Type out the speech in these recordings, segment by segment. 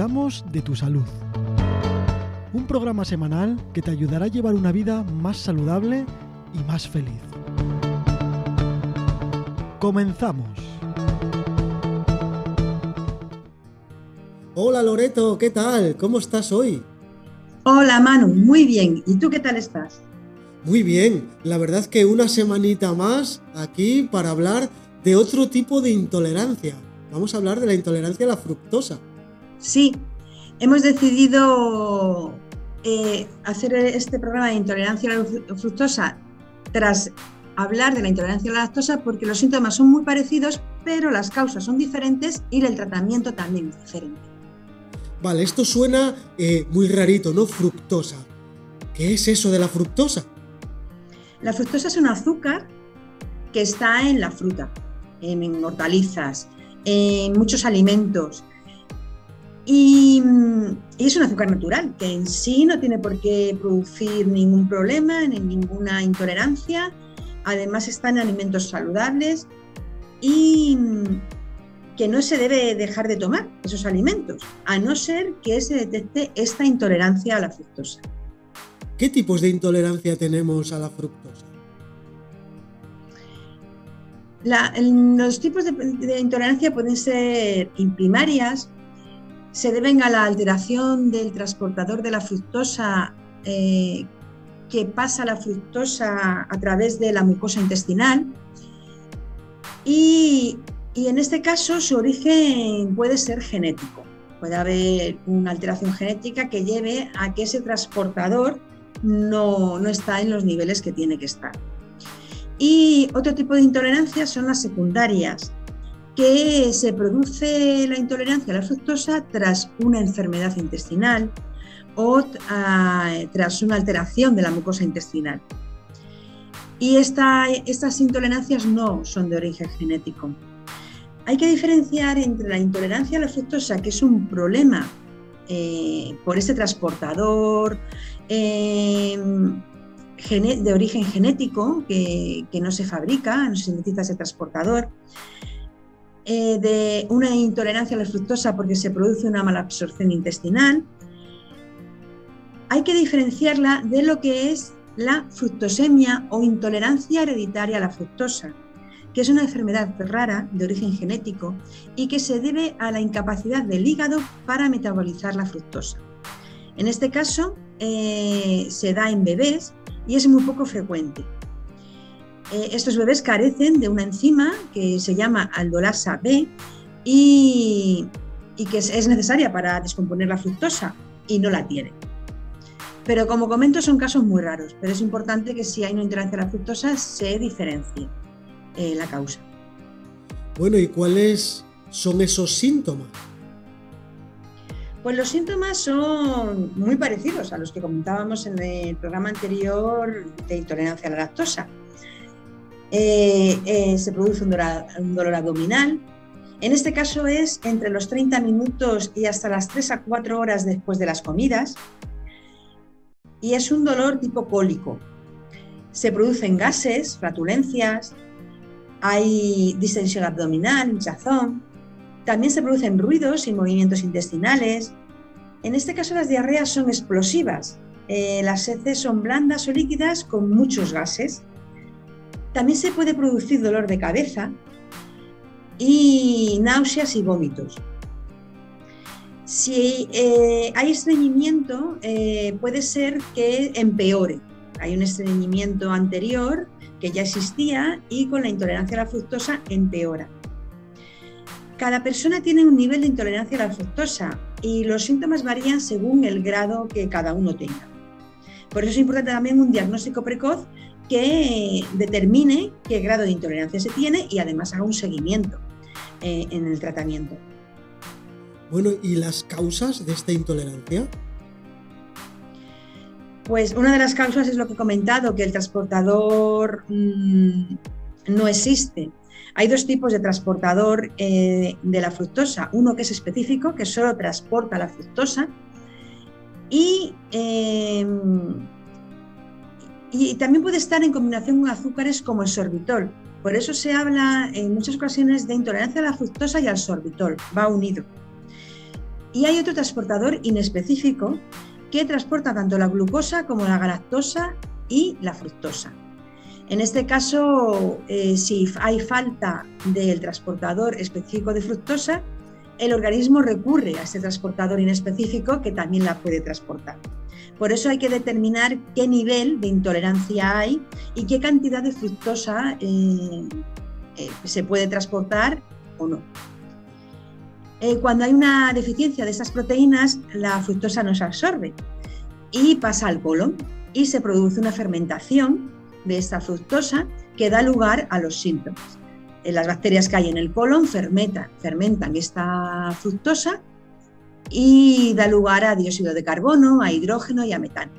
cuidamos de tu salud. Un programa semanal que te ayudará a llevar una vida más saludable y más feliz. Comenzamos. Hola Loreto, ¿qué tal? ¿Cómo estás hoy? Hola Manu, muy bien. ¿Y tú qué tal estás? Muy bien, la verdad que una semanita más aquí para hablar de otro tipo de intolerancia. Vamos a hablar de la intolerancia a la fructosa. Sí, hemos decidido eh, hacer este programa de intolerancia a la fructosa tras hablar de la intolerancia a la lactosa porque los síntomas son muy parecidos, pero las causas son diferentes y el tratamiento también es diferente. Vale, esto suena eh, muy rarito, ¿no? Fructosa. ¿Qué es eso de la fructosa? La fructosa es un azúcar que está en la fruta, en hortalizas, en muchos alimentos. Y, es un azúcar natural, que en sí no tiene por qué producir ningún problema, ni ninguna intolerancia. Además está en alimentos saludables y que no se debe dejar de tomar esos alimentos, a no ser que se detecte esta intolerancia a la fructosa. ¿Qué tipos de intolerancia tenemos a la fructosa? los tipos de, intolerancia pueden ser imprimarias, se deben a la alteración del transportador de la fructosa eh, que pasa la fructosa a través de la mucosa intestinal y en este caso su origen puede ser genético. Puede haber una alteración genética que lleve a que ese transportador no, está en los niveles que tiene que estar. Y otro tipo de intolerancia son las secundarias, que se produce la intolerancia a la fructosa tras una enfermedad intestinal o tras una alteración de la mucosa intestinal. Y estas intolerancias no son de origen genético. Hay que diferenciar entre la intolerancia a la fructosa, que es un problema eh, por este transportador Em, de origen genético que, no se fabrica, no se sintetiza ese transportador, eh, de una intolerancia a la fructosa porque se produce una mala absorción intestinal. Hay que diferenciarla de lo que es la fructosemia o intolerancia hereditaria a la fructosa, que es una enfermedad rara de origen genético y que se debe a la incapacidad del hígado para metabolizar la fructosa. En este caso, eh, se da en bebés y es muy poco frecuente. Eh, estos bebés carecen de una enzima que se llama aldolasa B y, que es, necesaria para descomponer la fructosa y no la tienen. Pero como comento, son casos muy raros, pero es importante que si hay una intolerancia a la fructosa se diferencie eh, la causa. Bueno, ¿y cuáles son esos síntomas? Pues los síntomas son muy parecidos a los que comentábamos en el programa anterior de intolerancia a la lactosa. Eh, eh, se produce un dolor, abdominal. En este caso es entre los 30 minutos y hasta las 3 a 4 horas después de las comidas. Y es un dolor tipo cólico. Se producen gases, flatulencias, hay distensión abdominal, hinchazón, también se producen ruidos y movimientos intestinales. En este caso las diarreas son explosivas. Eh, las heces son blandas o líquidas con muchos gases. También se puede producir dolor de cabeza y náuseas y vómitos. Si eh, hay estreñimiento, eh, puede ser que empeore. Hay un estreñimiento anterior que ya existía y con la intolerancia a la fructosa empeora. Cada persona tiene un nivel de intolerancia a la fructosa y los síntomas varían según el grado que cada uno tenga. Por eso es importante también un diagnóstico precoz que determine qué grado de intolerancia se tiene y además haga un seguimiento eh, en el tratamiento. Bueno, ¿y las causas de esta intolerancia? Pues una de las causas es lo que he comentado, que el transportador mm, no existe hay dos tipos de transportador eh, de la fructosa. Uno que es específico, que solo transporta la fructosa, y, eh, y también puede estar en combinación con azúcares como el sorbitol. Por eso se habla en muchas ocasiones de intolerancia a la fructosa y al sorbitol, va unido. Y hay otro transportador inespecífico que transporta tanto la glucosa como la galactosa y la fructosa. En este caso, eh, si hay falta del transportador específico de fructosa, el organismo recurre a ese transportador inespecífico que también la puede transportar. Por eso hay que determinar qué nivel de intolerancia hay y qué cantidad de fructosa eh, eh, se puede transportar o no. cuando hay una deficiencia de esas proteínas, la fructosa no se absorbe y pasa al colon y se produce una fermentación de esta fructosa que da lugar a los síntomas. Las bacterias que hay en el colon fermentan, fermentan esta fructosa y da lugar a dióxido de carbono, a hidrógeno y a metano.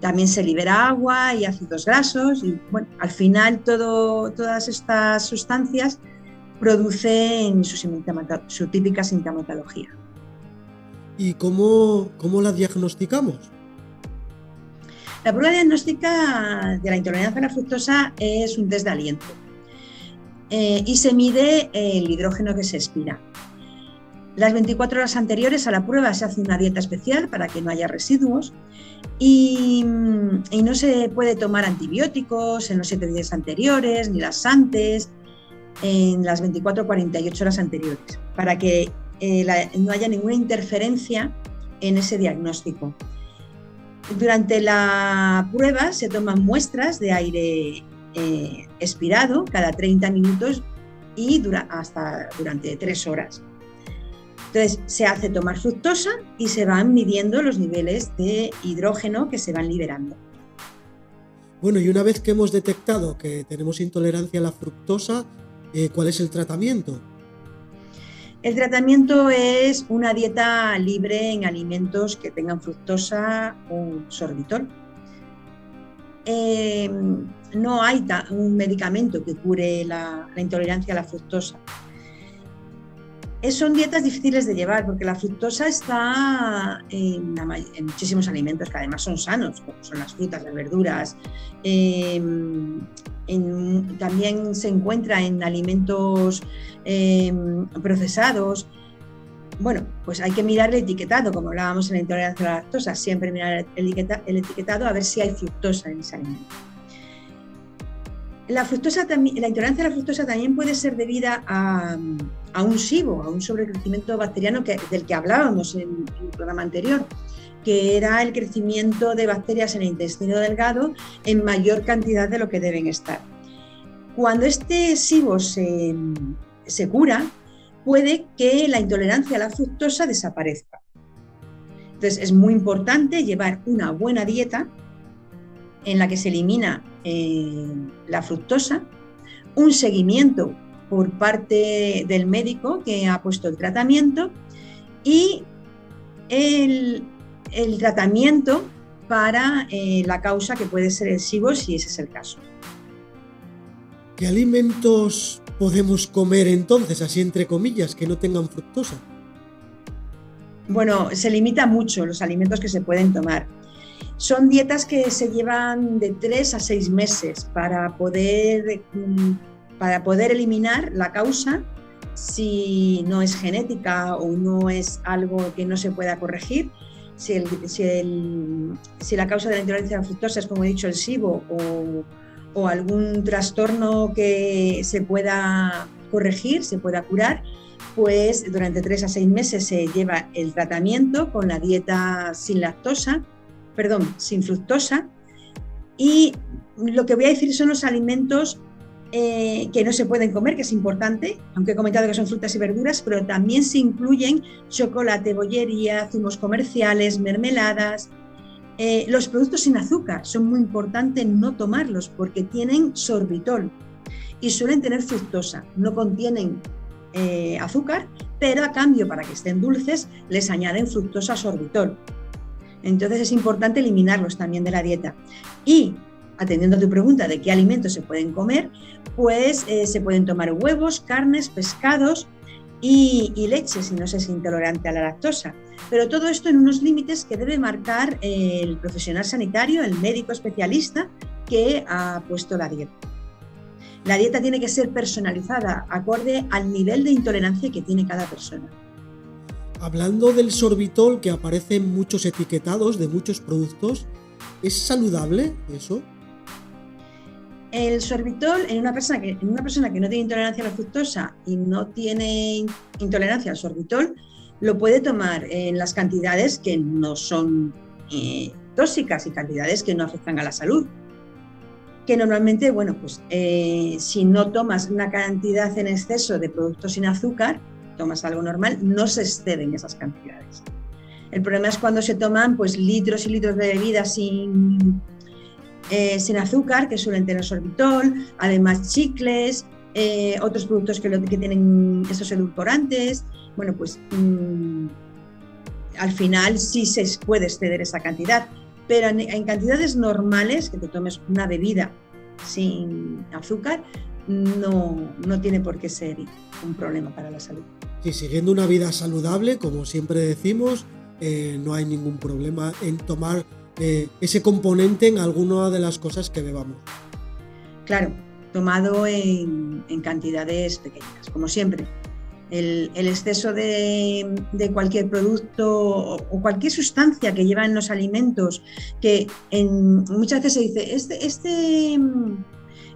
También se libera agua y ácidos grasos y bueno, al final todo, todas estas sustancias producen su, su típica sintomatología. ¿Y cómo, cómo la diagnosticamos? La prueba diagnóstica de la intolerancia a la fructosa es un test de aliento eh, y se mide el hidrógeno que se expira. Las 24 horas anteriores a la prueba se hace una dieta especial para que no haya residuos y, no se puede tomar antibióticos en los 7 días anteriores ni las antes, en las 24 o 48 horas anteriores, para que eh, no haya ninguna interferencia en ese diagnóstico. Durante la prueba se toman muestras de aire eh, expirado cada 30 minutos y dura hasta durante 3 horas. Entonces se hace tomar fructosa y se van midiendo los niveles de hidrógeno que se van liberando. Bueno, y una vez que hemos detectado que tenemos intolerancia a la fructosa, eh, ¿cuál es el tratamiento? El tratamiento es una dieta libre en alimentos que tengan fructosa o sorbitol. Em, no hay un medicamento que cure la, intolerancia a la fructosa. son dietas difíciles de llevar porque la fructosa está en, muchísimos alimentos que además son sanos, como son las frutas, las verduras, em, también se encuentra en alimentos em, procesados. Bueno, pues hay que mirar el etiquetado, como hablábamos en la intolerancia a la lactosa, siempre mirar el, etiquetado a ver si hay fructosa en ese alimento. La, fructosa la intolerancia a la fructosa también puede ser debida a, un SIBO, a un sobrecrecimiento bacteriano del que hablábamos en, en el programa anterior que era el crecimiento de bacterias en el intestino delgado en mayor cantidad de lo que deben estar. Cuando este SIBO se, cura, puede que la intolerancia a la fructosa desaparezca. Entonces es muy importante llevar una buena dieta en la que se elimina eh, la fructosa, un seguimiento por parte del médico que ha puesto el tratamiento y el, tratamiento para eh, la causa que puede ser el SIBO si ese es el caso. ¿Qué alimentos podemos comer entonces, así entre comillas, que no tengan fructosa? Bueno, se limita mucho los alimentos que se pueden tomar. Son dietas que se llevan de tres a seis meses para poder, mm, para poder eliminar la causa si no es genética o no es algo que no se pueda corregir si, la causa de la intolerancia a la fructosa es, como he dicho, el SIBO o, algún trastorno que se pueda corregir, se pueda curar, pues durante tres a seis meses se lleva el tratamiento con la dieta sin lactosa, perdón, sin fructosa. Y lo que voy a decir son los alimentos eh, que no se pueden comer, que es importante, aunque he comentado que son frutas y verduras, pero también se incluyen chocolate, bollería, zumos comerciales, mermeladas. Eh, los productos sin azúcar son muy importantes no tomarlos porque tienen sorbitol y suelen tener fructosa, no contienen eh, azúcar, pero a cambio para que estén dulces les añaden fructosa sorbitol. Entonces es importante eliminarlos también de la dieta. Y atendiendo a tu pregunta de qué alimentos se pueden comer, pues eh, se pueden tomar huevos, carnes, pescados y, leche si no se es intolerante a la lactosa. Pero todo esto en unos límites que debe marcar el profesional sanitario, el médico especialista que ha puesto la dieta. La dieta tiene que ser personalizada, acorde al nivel de intolerancia que tiene cada persona. hablando del sorbitol que aparece en muchos etiquetados de muchos productos, ¿es saludable eso? El sorbitol en una, persona que, en una persona que no tiene intolerancia a la fructosa y no tiene intolerancia al sorbitol, lo puede tomar en las cantidades que no son eh, tóxicas y cantidades que no afectan a la salud. Que normalmente, bueno, pues eh, si no tomas una cantidad en exceso de productos sin azúcar, tomas algo normal, no se exceden esas cantidades. El problema es cuando se toman pues litros y litros de bebida sin, eh, sin azúcar, que suelen tener sorbitol, además chicles, eh, otros productos que, que, tienen esos edulcorantes. Bueno, pues mm, al final sí se puede exceder esa cantidad, pero en, cantidades normales, que te tomes una bebida sin azúcar, no, no tiene por qué ser un problema para la salud. Sí, siguiendo una vida saludable, como siempre decimos, eh, no hay ningún problema en tomar eh, ese componente en alguna de las cosas que bebamos. Claro, tomado en, cantidades pequeñas, como siempre. El, exceso de, cualquier producto o, cualquier sustancia que lleva en los alimentos, que muchas veces se dice, este, este,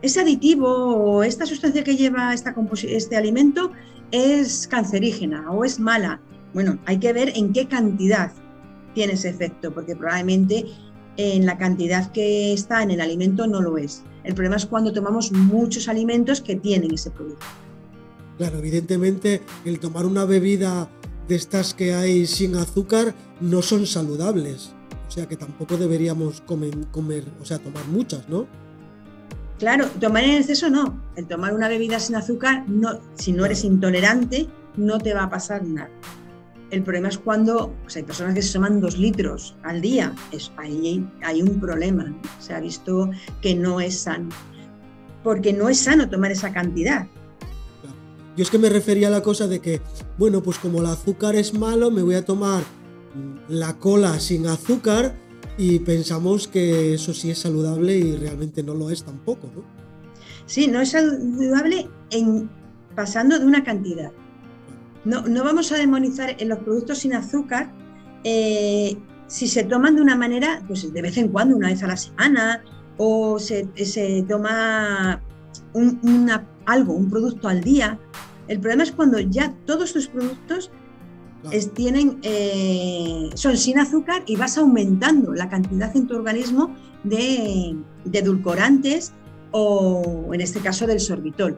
este aditivo o esta sustancia que lleva esta este alimento es cancerígena o es mala. Bueno, hay que ver en qué cantidad tiene ese efecto, porque probablemente en la cantidad que está en el alimento no lo es. El problema es cuando tomamos muchos alimentos que tienen ese producto. Claro, evidentemente el tomar una bebida de estas que hay sin azúcar no son saludables. O sea que tampoco deberíamos comer, comer o sea, tomar muchas, ¿no? Claro, tomar en exceso no. El tomar una bebida sin azúcar, no, si no eres intolerante, no te va a pasar nada. El problema es cuando hay personas que se toman dos litros al día. Es, ahí hay un problema. Se ha visto que no es sano. Porque no es sano tomar esa cantidad. Yo es que me refería a la cosa de que, bueno, pues como el azúcar es malo, me voy a tomar la cola sin azúcar y pensamos que eso sí es saludable y realmente no lo es tampoco, ¿no? Sí, no es saludable en, pasando de una cantidad. No, vamos a demonizar en los productos sin azúcar eh, si se toman de una manera, pues de vez en cuando, una vez a la semana, o se, toma algo, un producto al día. El problema es cuando ya todos estos productos tienen, eh, son sin azúcar y vas aumentando la cantidad en tu organismo de, de edulcorantes o en este caso del sorbitol.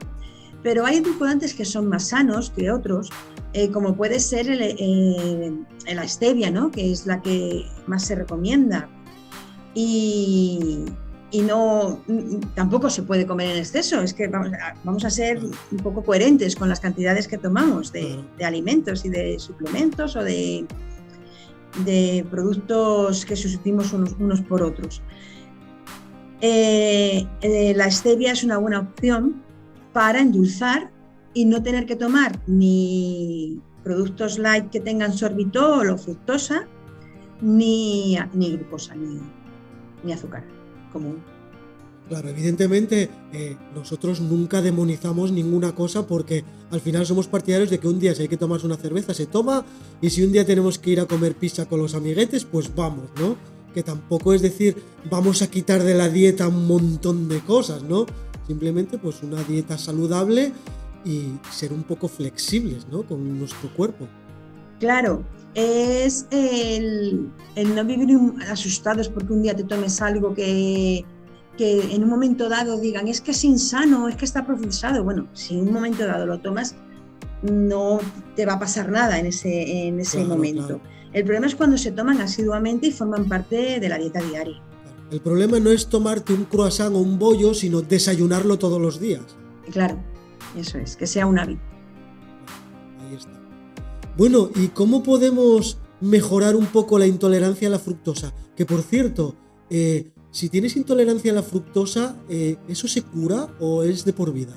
Pero hay edulcorantes que son más sanos que otros, eh, como puede ser el, eh, la stevia, ¿no? que es la que más se recomienda. Y, y no tampoco se puede comer en exceso. Es que vamos a, vamos a ser un poco coherentes con las cantidades que tomamos de, de alimentos y de suplementos o de, de productos que sustituimos unos, unos por otros. Eh, la stevia es una buena opción para endulzar y no tener que tomar ni productos light que tengan sorbitol o fructosa, ni, ni glucosa, ni, azúcar común. Claro, evidentemente eh, nosotros nunca demonizamos ninguna cosa porque al final somos partidarios de que un día si hay que tomarse una cerveza se toma y si un día tenemos que ir a comer pizza con los amiguetes, pues vamos, ¿no? Que tampoco es decir vamos a quitar de la dieta un montón de cosas, ¿no? Simplemente pues una dieta saludable y ser un poco flexibles ¿no? con nuestro cuerpo. Claro, es el, no vivir asustados porque un día te tomes algo que, que, en un momento dado digan es que es insano, es que está procesado. Bueno, si en un momento dado lo tomas, no te va a pasar nada en ese, en ese momento. El problema es cuando se toman asiduamente y forman parte de la dieta diaria. El problema no es tomarte un croissant o un bollo, sino desayunarlo todos los días. Claro. Eso es, que sea un hábito. Ahí está. Bueno, ¿y cómo podemos mejorar un poco la intolerancia a la fructosa? Que por cierto, eh, si tienes intolerancia a la fructosa, eh, ¿eso se cura o es de por vida?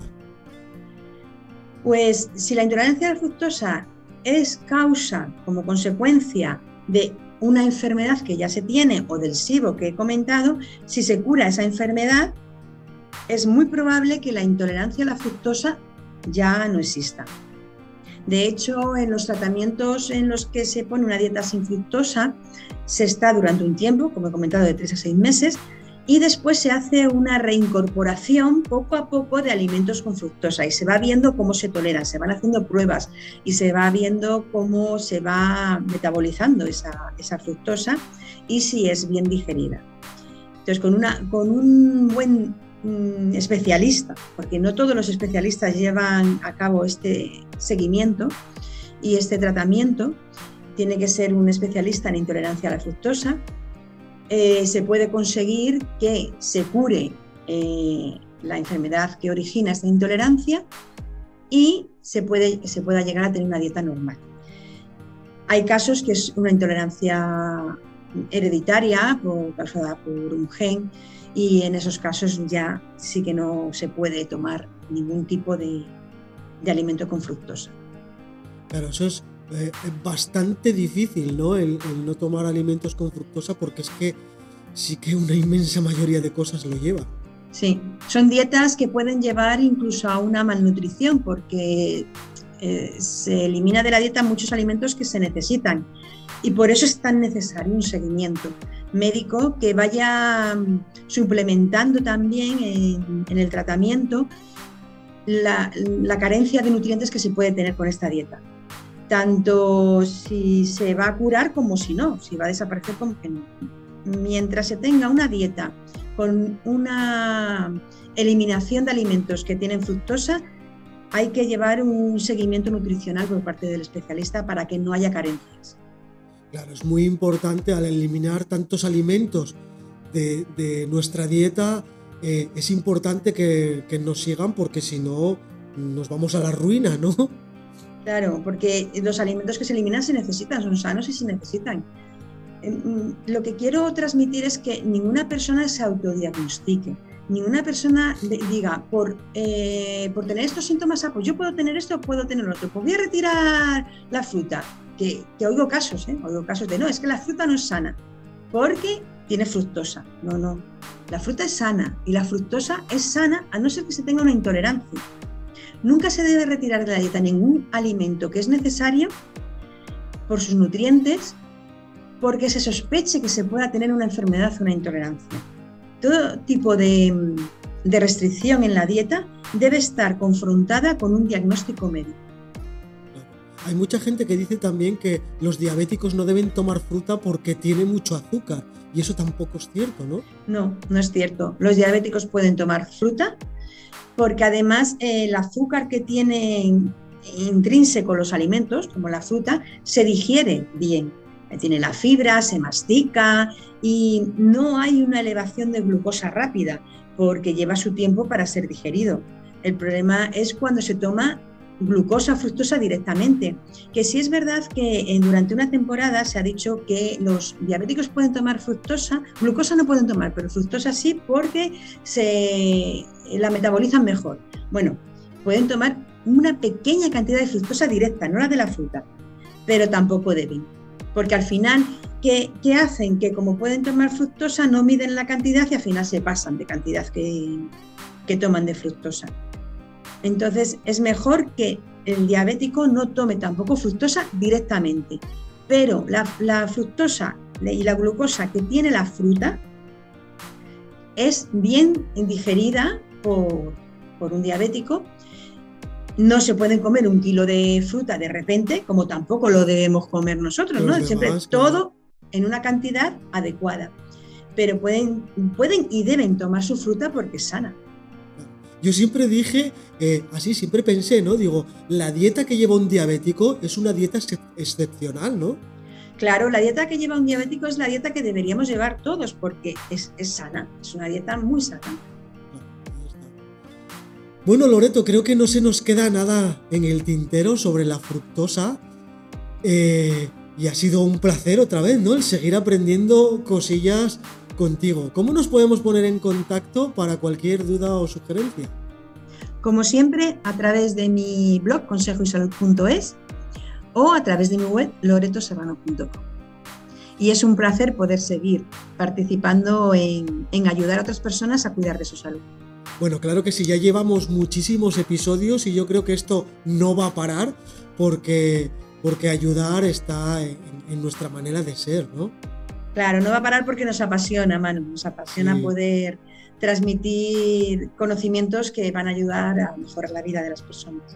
Pues si la intolerancia a la fructosa es causa como consecuencia de una enfermedad que ya se tiene o del SIBO que he comentado, si se cura esa enfermedad, es muy probable que la intolerancia a la fructosa ya no exista. De hecho, en los tratamientos en los que se pone una dieta sin fructosa, se está durante un tiempo, como he comentado, de tres a seis meses, y después se hace una reincorporación poco a poco de alimentos con fructosa y se va viendo cómo se toleran, se van haciendo pruebas y se va viendo cómo se va metabolizando esa, fructosa y si es bien digerida. Entonces, con un buen mm, especialista, porque no todos los especialistas llevan a cabo este seguimiento y este tratamiento, tiene que ser un especialista en intolerancia a la fructosa, eh, se puede conseguir que se cure eh, la enfermedad que origina esta intolerancia y se, puede, se pueda llegar a tener una dieta normal. Hay casos que es una intolerancia hereditaria causada por un gen y en esos casos ya sí que no se puede tomar ningún tipo de, alimento con fructosa. Claro, eso es eh, bastante difícil, ¿no? El, no tomar alimentos con fructosa porque es que sí que una inmensa mayoría de cosas lo lleva. Sí, son dietas que pueden llevar incluso a una malnutrición porque eh, se elimina de la dieta muchos alimentos que se necesitan y por eso es tan necesario un seguimiento médico que vaya mm, suplementando también en, el tratamiento la, carencia de nutrientes que se puede tener con esta dieta. Tanto si se va a curar como si no, si va a desaparecer como que no. Mientras se tenga una dieta con una eliminación de alimentos que tienen fructosa, hay que llevar un seguimiento nutricional por parte del especialista para que no haya carencias. Claro, es muy importante al eliminar tantos alimentos de, nuestra dieta, eh, es importante que, nos sigan porque si no nos vamos a la ruina, ¿no? Claro, porque los alimentos que se eliminan se necesitan, son sanos y se necesitan. Mm, lo que quiero transmitir es que ninguna persona se autodiagnostique, ninguna persona diga, por, eh, por tener estos síntomas, ah, pues yo puedo tener esto puedo tener otro, pues voy a retirar la fruta que, oigo casos, ¿eh? oigo casos de no, es que la fruta no es sana, porque tiene fructosa. No, no. La fruta es sana y la fructosa es sana a no ser que se tenga una intolerancia. Nunca se debe retirar de la dieta ningún alimento que es necesario por sus nutrientes porque se sospeche que se pueda tener una enfermedad o una intolerancia. Todo tipo de, de restricción en la dieta debe estar confrontada con un diagnóstico médico. Hay mucha gente que dice también que los diabéticos no deben tomar fruta porque tiene mucho azúcar. Y eso tampoco es cierto, ¿no? No, no es cierto. Los diabéticos pueden tomar fruta porque además eh, el azúcar que tienen intrínseco los alimentos, como la fruta, se digiere bien. Tiene la fibra, se mastica y no hay una elevación de glucosa rápida porque lleva su tiempo para ser digerido. El problema es cuando se toma glucosa fructosa directamente. Que sí es verdad que eh, durante una temporada se ha dicho que los diabéticos pueden tomar fructosa, glucosa no pueden tomar, pero fructosa sí porque se la metabolizan mejor. Bueno, pueden tomar una pequeña cantidad de fructosa directa, no la de la fruta, pero tampoco deben. Porque al final, ¿qué, ¿qué, hacen? Que como pueden tomar fructosa, no miden la cantidad y al final se pasan de cantidad que, que toman de fructosa. Entonces es mejor que el diabético no tome tampoco fructosa directamente, pero la, fructosa y la glucosa que tiene la fruta es bien digerida por, un diabético. No se pueden comer un kilo de fruta de repente, como tampoco lo debemos comer nosotros, ¿no? Siempre todo en una cantidad adecuada. Pero pueden, pueden y deben tomar su fruta porque es sana. Yo siempre dije, eh, así siempre pensé, ¿no? Digo, la dieta que lleva un diabético es una dieta excepcional, ¿no? Claro, la dieta que lleva un diabético es la dieta que deberíamos llevar todos porque es, sana, es una dieta muy sana. Bueno, Loreto, creo que no se nos queda nada en el tintero sobre la fructosa. Eh, y ha sido un placer otra vez, ¿no? El seguir aprendiendo cosillas contigo. ¿Cómo nos podemos poner en contacto para cualquier duda o sugerencia? Como siempre, a través de mi blog consejoysalud.es o a través de mi web loretoserrano.com. Y es un placer poder seguir participando en, en ayudar a otras personas a cuidar de su salud. Bueno, claro que sí, ya llevamos muchísimos episodios y yo creo que esto no va a parar porque, porque ayudar está en, nuestra manera de ser, ¿no? Claro, no va a parar porque nos apasiona, Manu, nos apasiona poder transmitir conocimientos que van a ayudar a mejorar la vida de las personas.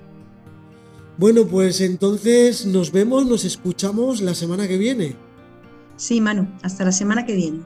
Bueno, pues entonces nos vemos, nos escuchamos la semana que viene. Sí, Manu, hasta la semana que viene.